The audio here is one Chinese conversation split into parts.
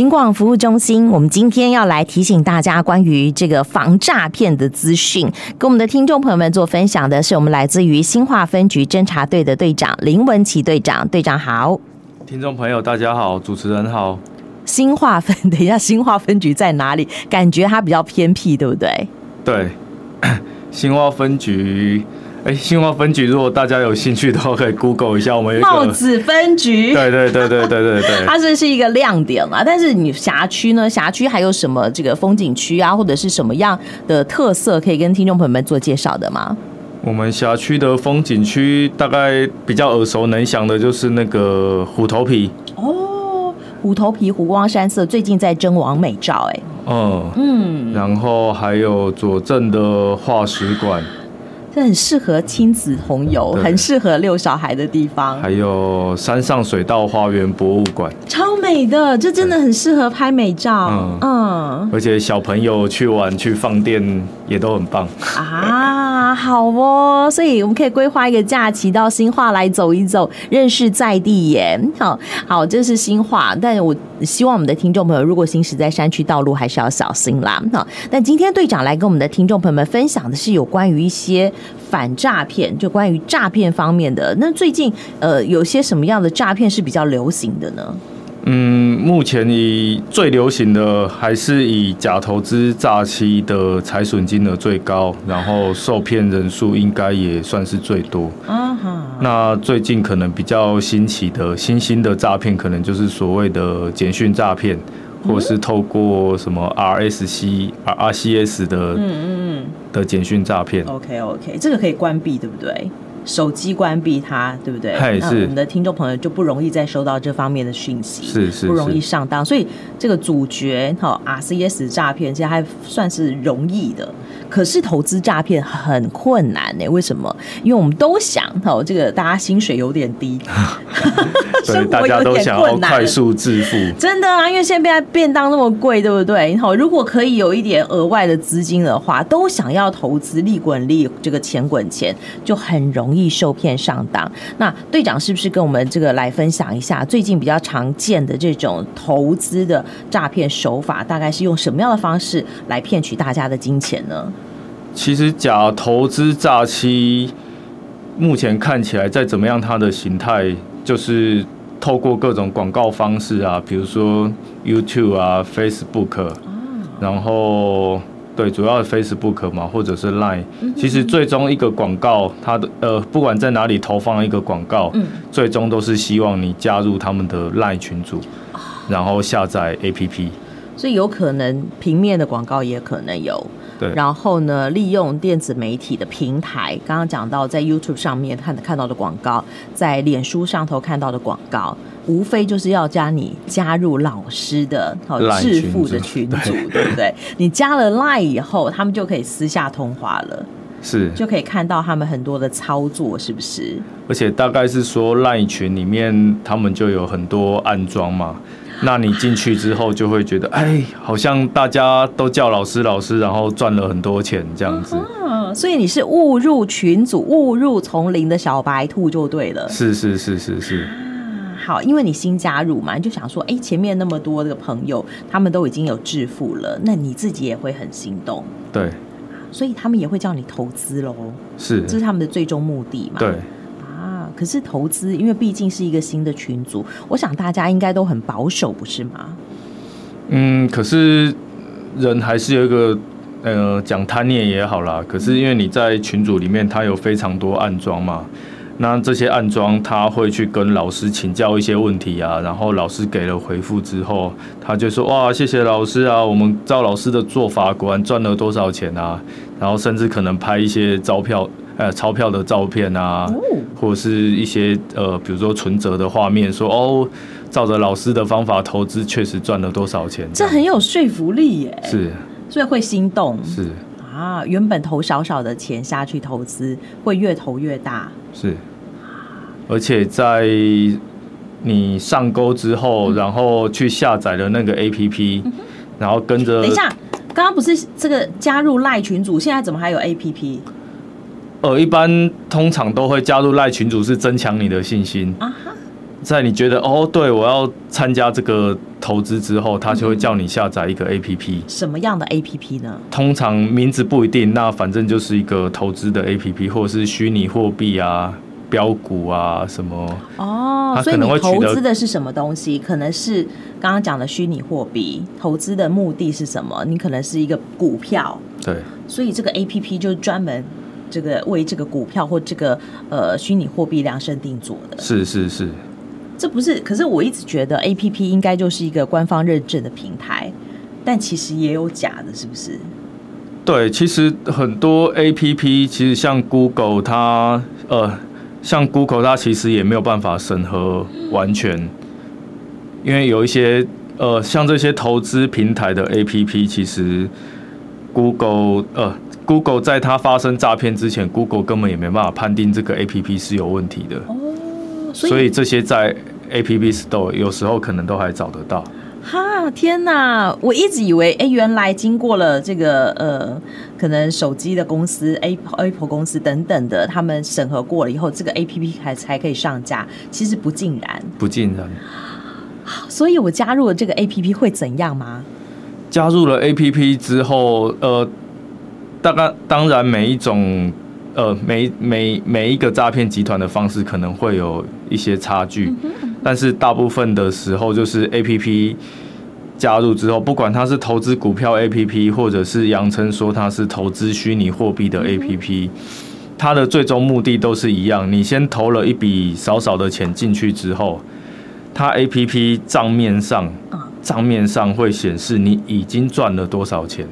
警广服务中心，我们今天要来提醒大家关于这个防诈骗的资讯，跟我们的听众朋友们做分享的是我们来自于新化分局侦查队的队长林文琪队长，队长好。听众朋友大家好，主持人好。新化分，等一下，新化分局在哪里？感觉它比较偏僻，对不对？对，新化分局。哎，新化分局，如果大家有兴趣的话，可以 Google 一下我们有帽子分局。对对对对对对对，它这是一个亮点啊。但是你辖区呢？辖区还有什么这个风景区啊，或者是什么样的特色，可以跟听众朋友们做介绍的吗？我们辖区的风景区，大概比较耳熟能详的，就是那个虎头皮。哦，虎头皮湖光山色，最近在争王美照，哎。嗯嗯。然后还有左镇的化石馆。这很适合亲子同游，很适合遛小孩的地方。还有山上水稻花园博物馆，超美的，这真的很适合拍美照。嗯，嗯，而且小朋友去玩去放电也都很棒啊。好哦，所以我们可以规划一个假期到新化来走一走，认识在地耶。好，好，这是新化，但我希望我们的听众朋友，如果行驶在山区道路，还是要小心啦。好，但今天队长来跟我们的听众朋友们分享的是有关于一些。反诈骗，就关于诈骗方面的，那最近呃有些什么样的诈骗是比较流行的呢？嗯，目前以最流行的还是以假投资诈欺的财损金额最高，然后受骗人数应该也算是最多。啊哈。那最近可能比较新奇的新兴的诈骗，可能就是所谓的简讯诈骗。或是透过什么 RSC、R RCS 的，嗯嗯嗯的简讯诈骗。OK OK，这个可以关闭，对不对？手机关闭它，对不对？那。我们的听众朋友就不容易再收到这方面的讯息，是是，不容易上当。所以这个主角哈 RCS 诈骗，其实还算是容易的。可是投资诈骗很困难呢？为什么？因为我们都想哈，这个大家薪水有点低，生活有点困难，快速致富。真的啊，因为现在便当那么贵，对不对？好，如果可以有一点额外的资金的话，都想要投资，利滚利，这个钱滚钱，就很容易受骗上当。那队长是不是跟我们这个来分享一下最近比较常见的这种投资的诈骗手法，大概是用什么样的方式来骗取大家的金钱呢？其实假投资诈欺，目前看起来再怎么样，它的形态就是透过各种广告方式啊，比如说 YouTube 啊、Facebook，然后对，主要是 Facebook 嘛，或者是 Line。其实最终一个广告，它的呃，不管在哪里投放一个广告，最终都是希望你加入他们的 Line 群组，然后下载 APP。所以有可能平面的广告也可能有。对，然后呢，利用电子媒体的平台，刚刚讲到在 YouTube 上面看看到的广告，在脸书上头看到的广告，无非就是要加你加入老师的好致富的群组，对，对不对？你加了 Line 以后，他们就可以私下通话了，是就可以看到他们很多的操作，是不是？而且大概是说 Line 群里面，他们就有很多暗装嘛。那你进去之后就会觉得，哎，好像大家都叫老师老师，然后赚了很多钱这样子。啊，所以你是误入群组、误入丛林的小白兔就对了。是是是是是。啊，好，因为你新加入嘛，你就想说，哎，前面那么多的朋友，他们都已经有致富了，那你自己也会很心动。对。所以他们也会叫你投资喽。是。这是他们的最终目的嘛？对。可是投资，因为毕竟是一个新的群组，我想大家应该都很保守，不是吗？嗯，可是人还是有一个呃，讲贪念也好啦。可是因为你在群组里面，他有非常多暗装嘛，那这些暗装他会去跟老师请教一些问题啊，然后老师给了回复之后，他就说哇，谢谢老师啊，我们照老师的做法，果然赚了多少钱啊，然后甚至可能拍一些钞票。呃，钞票的照片啊，或者是一些呃，比如说存折的画面，说哦，照着老师的方法投资，确实赚了多少钱，这很有说服力耶。是，所以会心动。是啊，原本投少少的钱下去投资，会越投越大。是，而且在你上钩之后，然后去下载了那个 APP，然后跟着。等一下，刚刚不是这个加入赖群组，现在怎么还有 APP？呃，一般通常都会加入赖群组，是增强你的信心。啊哈，在你觉得哦，对我要参加这个投资之后，他就会叫你下载一个 APP。什么样的 APP 呢？通常名字不一定，那反正就是一个投资的 APP，或者是虚拟货币啊、标股啊什么。哦，所以你投资的是什么东西？可能是刚刚讲的虚拟货币。投资的目的是什么？你可能是一个股票。对。所以这个 APP 就是专门这个为这个股票或这个呃虚拟货币量身定做的。是是是。这不是，可是我一直觉得 A P P 应该就是一个官方认证的平台，但其实也有假的，是不是？对，其实很多 A P P，其实像 Google 它，呃，像 Google 它其实也没有办法审核完全，因为有一些呃，像这些投资平台的 A P P，其实 Google 呃，Google 在它发生诈骗之前，Google 根本也没办法判定这个 A P P 是有问题的。哦，所以，所以这些在 A P P Store 有时候可能都还找得到。哈，天哪！我一直以为，哎、欸，原来经过了这个呃，可能手机的公司 Apple Apple 公司等等的，他们审核过了以后，这个 A P P 还才可以上架。其实不尽然，不尽然。所以我加入了这个 A P P 会怎样吗？加入了 A P P 之后，呃，大概当然每一种。呃，每每每一个诈骗集团的方式可能会有一些差距，但是大部分的时候就是 APP 加入之后，不管它是投资股票 APP，或者是扬称说它是投资虚拟货币的 APP，它的最终目的都是一样。你先投了一笔少少的钱进去之后，它 APP 账面上账面上会显示你已经赚了多少钱。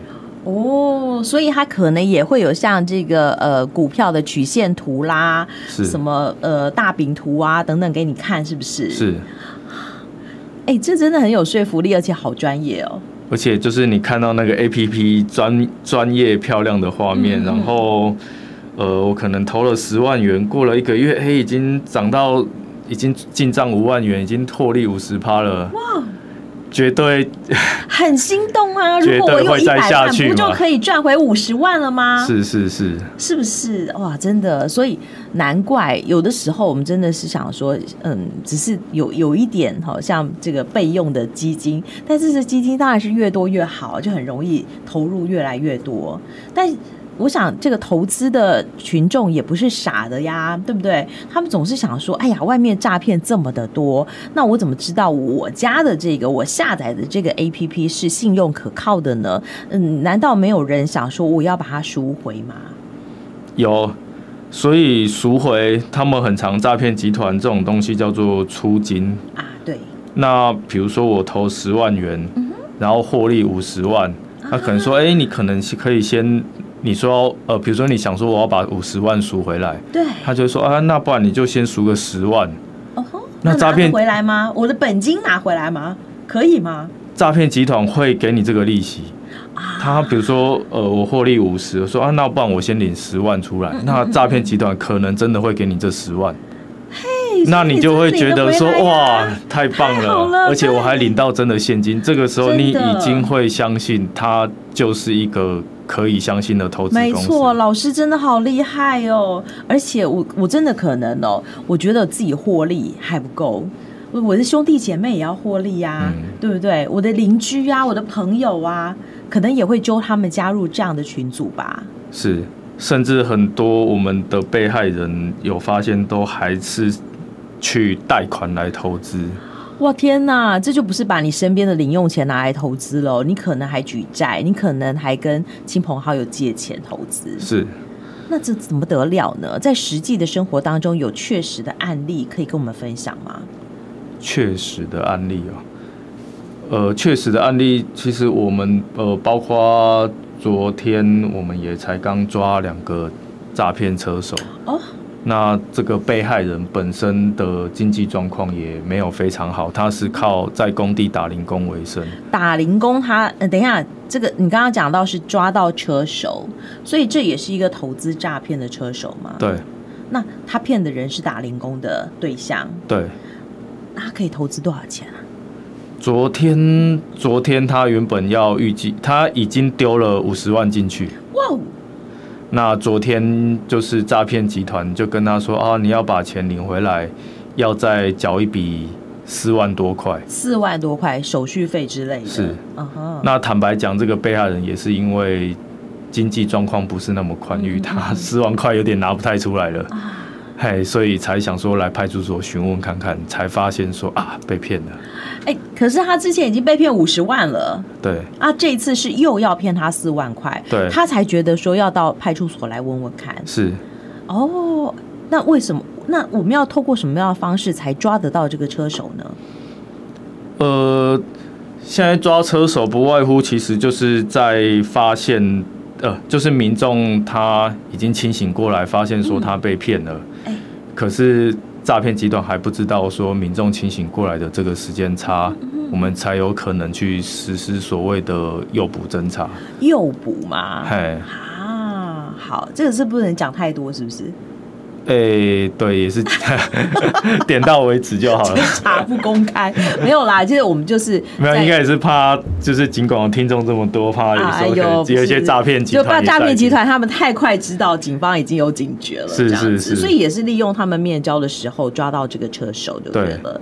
哦，所以它可能也会有像这个呃股票的曲线图啦，是什么呃大饼图啊等等给你看，是不是？是。哎、欸，这真的很有说服力，而且好专业哦。而且就是你看到那个 APP 专专业漂亮的画面，嗯、然后呃，我可能投了十万元，过了一个月，嘿，已经涨到已经进账五万元，已经获利五十趴了。哇！绝对 很心动啊！如果我有一百万，不就可以赚回五十万了吗？是是是，是不是？哇，真的，所以难怪有的时候我们真的是想说，嗯，只是有有一点好像这个备用的基金，但是这基金当然是越多越好，就很容易投入越来越多，但。我想这个投资的群众也不是傻的呀，对不对？他们总是想说：“哎呀，外面诈骗这么的多，那我怎么知道我家的这个我下载的这个 APP 是信用可靠的呢？”嗯，难道没有人想说我要把它赎回吗？有，所以赎回他们很常诈骗集团这种东西叫做出金啊。对，那比如说我投十万元，嗯、然后获利五十万，他可能说：“哎、啊，你可能是可以先。”你说呃，比如说你想说我要把五十万赎回来，对，他就说啊，那不然你就先赎个十万。哦吼，那诈骗回来吗？我的本金拿回来吗？可以吗？诈骗集团会给你这个利息。他比如说呃，我获利五十，说啊，那不然我先领十万出来。嗯嗯嗯，那诈骗集团可能真的会给你这十万。嘿，那你就会觉得说哇，太棒了，了，而且我还领到真的现金。这个时候你已经会相信他就是一个。可以相信的投资没错，老师真的好厉害哦！而且我我真的可能哦，我觉得自己获利还不够，我的兄弟姐妹也要获利呀、啊嗯，对不对？我的邻居啊，我的朋友啊，可能也会揪他们加入这样的群组吧。是，甚至很多我们的被害人有发现，都还是去贷款来投资。哇天哪，这就不是把你身边的零用钱拿来投资了，你可能还举债，你可能还跟亲朋好友借钱投资。是，那这怎么得了呢？在实际的生活当中，有确实的案例可以跟我们分享吗？确实的案例哦，呃，确实的案例，其实我们呃，包括昨天我们也才刚抓两个诈骗车手哦。那这个被害人本身的经济状况也没有非常好，他是靠在工地打零工为生。打零工他，他呃，等一下，这个你刚刚讲到是抓到车手，所以这也是一个投资诈骗的车手嘛？对。那他骗的人是打零工的对象。对。那他可以投资多少钱啊？昨天，昨天他原本要预计他已经丢了五十万进去。哇。那昨天就是诈骗集团就跟他说啊，你要把钱领回来，要再缴一笔四万多块，四万多块手续费之类的。是，那坦白讲，这个被害人也是因为经济状况不是那么宽裕，他四万块有点拿不太出来了。嘿，所以才想说来派出所询问看看，才发现说啊被骗了。哎、欸，可是他之前已经被骗五十万了。对。啊，这一次是又要骗他四万块。对。他才觉得说要到派出所来问问看。是。哦，那为什么？那我们要透过什么样的方式才抓得到这个车手呢？呃，现在抓车手不外乎其实就是在发现。呃，就是民众他已经清醒过来，发现说他被骗了，可是诈骗集团还不知道说民众清醒过来的这个时间差，嗯、我们才有可能去实施所谓的诱捕侦查。诱捕嘛？嘿，啊，好，这个是不能讲太多，是不是？哎、欸，对，也是 点到为止就好了。查不公开，没有啦。就是我们就是没有，应该也是怕，就是尽管听众这么多，怕有时候有一些诈骗集团，就怕诈骗集团他们太快知道，警方已经有警觉了，是是是，所以也是利用他们面交的时候抓到这个车手就对了。对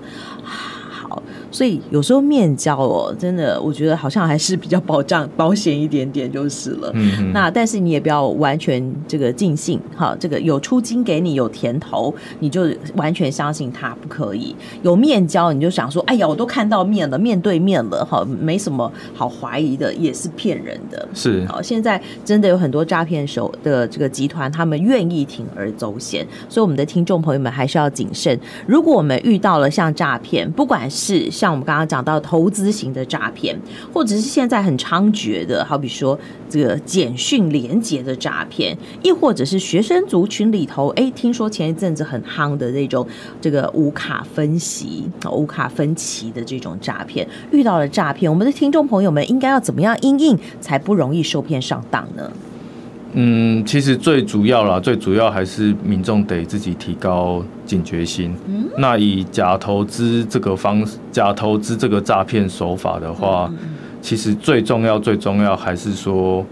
所以有时候面交哦，真的，我觉得好像还是比较保障保险一点点就是了。嗯嗯。那但是你也不要完全这个尽信哈，这个有出金给你有甜头，你就完全相信他不可以。有面交你就想说，哎呀，我都看到面了，面对面了哈，没什么好怀疑的，也是骗人的。是。好，现在真的有很多诈骗手的这个集团，他们愿意铤而走险，所以我们的听众朋友们还是要谨慎。如果我们遇到了像诈骗，不管是像像我们刚刚讲到投资型的诈骗，或者是现在很猖獗的，好比说这个简讯连结的诈骗，亦或者是学生族群里头，哎，听说前一阵子很夯的那种这个无卡分析、无卡分期的这种诈骗，遇到了诈骗，我们的听众朋友们应该要怎么样应应，才不容易受骗上当呢？嗯，其实最主要啦，最主要还是民众得自己提高警觉心。嗯，那以假投资这个方式，假投资这个诈骗手法的话，嗯，其实最重要、最重要还是说，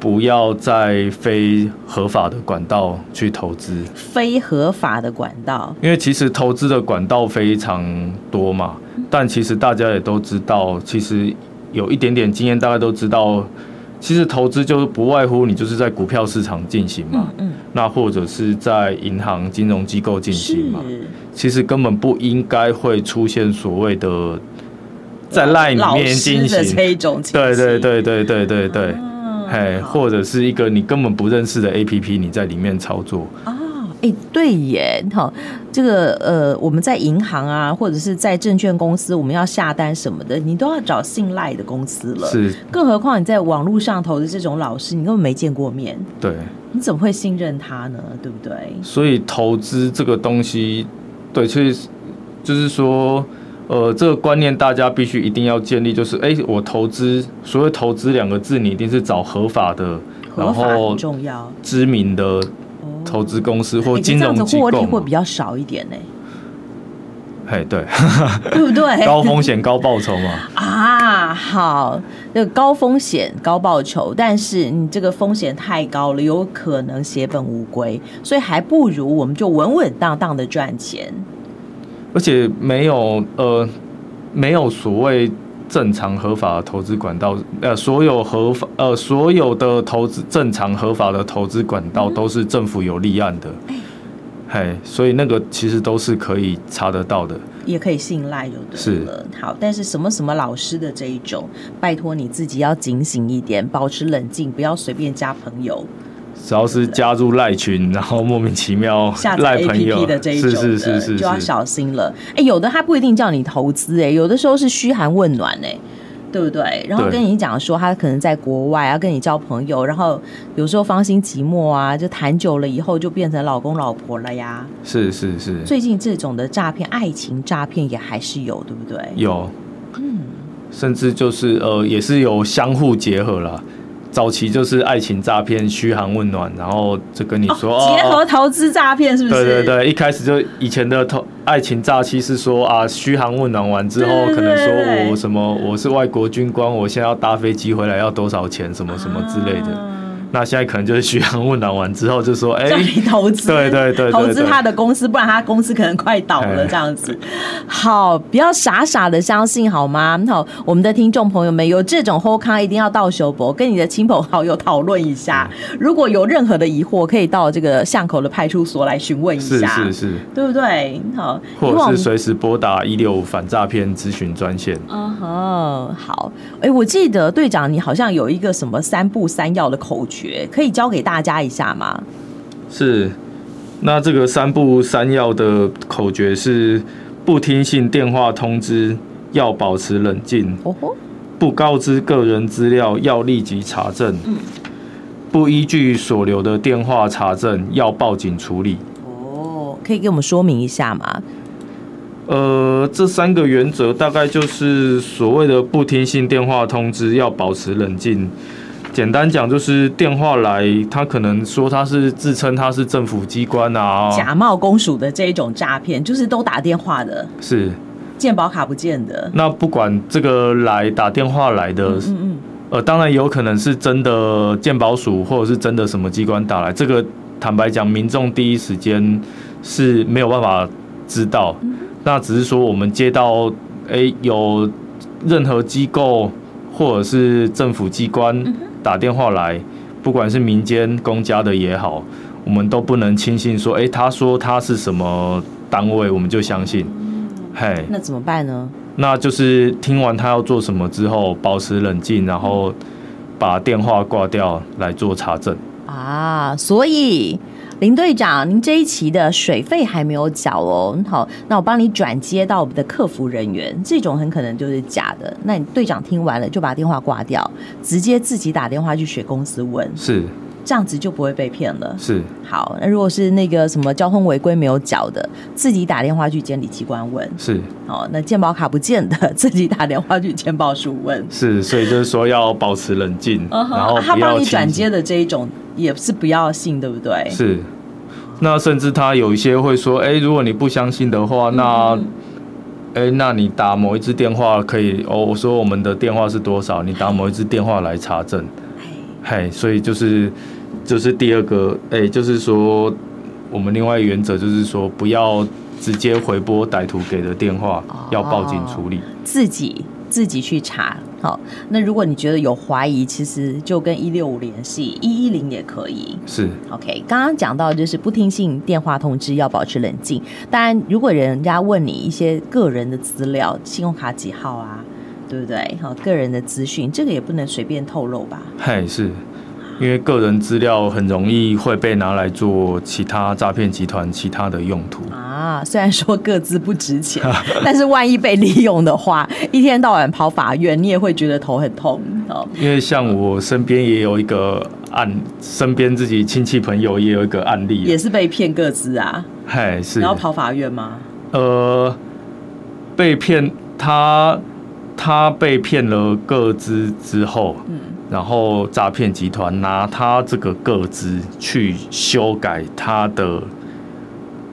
不要在非合法的管道去投资。非合法的管道，因为其实投资的管道非常多嘛，但其实大家也都知道，其实有一点点经验，大家都知道。其实投资就是不外乎你就是在股票市场进行嘛，嗯，那或者是在银行金融机构进行嘛，其实根本不应该会出现所谓的在 LINE 里面进行。这种，对对对对对对对，嘿，或者是一个你根本不认识的 APP，你在里面操作。哎，对耶，好，这个呃，我们在银行啊，或者是在证券公司，我们要下单什么的，你都要找信赖的公司了。是，更何况你在网络上投的这种老师，你根本没见过面。对，你怎么会信任他呢？对不对？所以投资这个东西，对，所以就是说，呃，这个观念大家必须一定要建立，就是，哎，我投资，所谓投资两个字，你一定是找合法的，合法很重要，然后知名的。投资公司或金融机构，会比较少一点呢。嘿，对，对不对？高风险高报酬嘛。啊，好，那个高风险高报酬，但是你这个风险太高了，有可能血本无归，所以还不如我们就稳稳当当的赚钱。而且没有呃，没有所谓。正常合法的投资管道，呃，所有合法，呃，所有的投资正常合法的投资管道都是政府有立案的，嘿，所以那个其实都是可以查得到的，也可以信赖，就对了。是，好，但是什么什么老师的这一种，拜托你自己要警醒一点，保持冷静，不要随便加朋友。只要是加入赖群，然后莫名其妙下载 APP 的这一种的，是是是是，就要小心了。哎，有的他不一定叫你投资，哎，有的时候是嘘寒问暖，哎，对不对？然后跟你讲说他可能在国外要跟你交朋友，然后有时候芳心寂寞啊，就谈久了以后就变成老公老婆了呀。是是是。最近这种的诈骗，爱情诈骗也还是有，对不对？有，嗯，甚至就是呃，也是有相互结合了。早期就是爱情诈骗，嘘寒问暖，然后就跟你说、哦、结合投资诈骗，是不是？对对对，一开始就以前的投爱情诈欺是说啊，嘘寒问暖完之后，可能说我什么我是外国军官，我现在要搭飞机回来要多少钱，什么什么之类的。啊那现在可能就是嘘寒问暖完之后，就说：“哎、欸，你投资，对对对，投资他的公司，不然他公司可能快倒了。”这样子，好，不要傻傻的相信好吗？好，我们的听众朋友们有这种 ho 康，一定要到修博，跟你的亲朋好友讨论一下。如果有任何的疑惑，可以到这个巷口的派出所来询问一下，是是是，对不对？好，或者是随时拨打一六五反诈骗咨询专线。嗯哼，好。哎，我记得队长，你好像有一个什么三不三要的口诀，可以教给大家一下吗？是，那这个三不三要的口诀是：不听信电话通知，要保持冷静；哦，不告知个人资料，要立即查证；嗯，不依据所留的电话查证，要报警处理。哦，可以给我们说明一下吗？呃，这三个原则大概就是所谓的不听信电话通知，要保持冷静。简单讲，就是电话来，他可能说他是自称他是政府机关啊，假冒公署的这一种诈骗，就是都打电话的，是健保卡不见的。那不管这个来打电话来的，嗯嗯，嗯，呃，当然有可能是真的健保署，或者是真的什么机关打来。这个坦白讲，民众第一时间是没有办法知道。嗯那只是说，我们接到诶有任何机构或者是政府机关打电话来，不管是民间公家的也好，我们都不能轻信说，诶他说他是什么单位，我们就相信。嘿，那怎么办呢？那就是听完他要做什么之后，保持冷静，然后把电话挂掉来做查证。啊，所以。林队长，您这一期的水费还没有缴哦。好，那我帮你转接到我们的客服人员。这种很可能就是假的。那你队长听完了就把电话挂掉，直接自己打电话去学公司问。是，这样子就不会被骗了。是。好，那如果是那个什么交通违规没有缴的，自己打电话去监理机关问。是。哦，那健保卡不见的，自己打电话去健保署问。是，所以就是说要保持冷静，然后他帮你转接的这一种。也是不要信，对不对？是，那甚至他有一些会说，哎、欸，如果你不相信的话，那，欸，那你打某一支电话可以哦。我说我们的电话是多少？你打某一支电话来查证。嘿，所以就是就是第二个，哎、欸，就是说我们另外原则就是说，不要直接回拨歹徒给的电话，哦、要报警处理，自己自己去查。好，那如果你觉得有怀疑，其实就跟一六五联系，一一零也可以。是，OK。刚刚讲到就是不听信电话通知，要保持冷静。当然，如果人家问你一些个人的资料，信用卡几号啊，对不对？好，个人的资讯，这个也不能随便透露吧？嗨，是。因为个人资料很容易会被拿来做其他诈骗集团其他的用途啊。虽然说个资不值钱，但是万一被利用的话，一天到晚跑法院，你也会觉得头很痛。因为像我身边也有一个案，身边自己亲戚朋友也有一个案例，也是被骗个资啊。嗨，是。然后跑法院吗？呃，被骗，他他被骗了个资之后，嗯。然后诈骗集团拿他这个个资去修改他的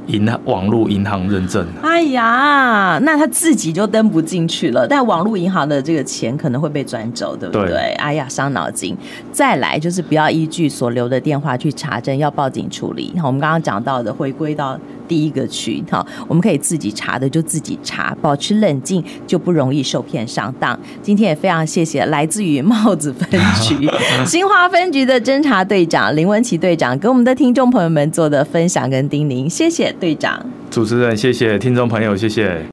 银行网络银行认证。哎呀，那他自己就登不进去了，但网络银行的这个钱可能会被转走，对不对？对。哎呀，伤脑筋。再来就是不要依据所留的电话去查证，要报警处理。我们刚刚讲到的，回归到。第一个区，哈，我们可以自己查的就自己查，保持冷静就不容易受骗上当。今天也非常谢谢来自于帽子分局 新华分局的侦查队长林文琪队长给我们的听众朋友们做的分享跟叮咛，谢谢队长。主持人，谢谢听众朋友，谢谢。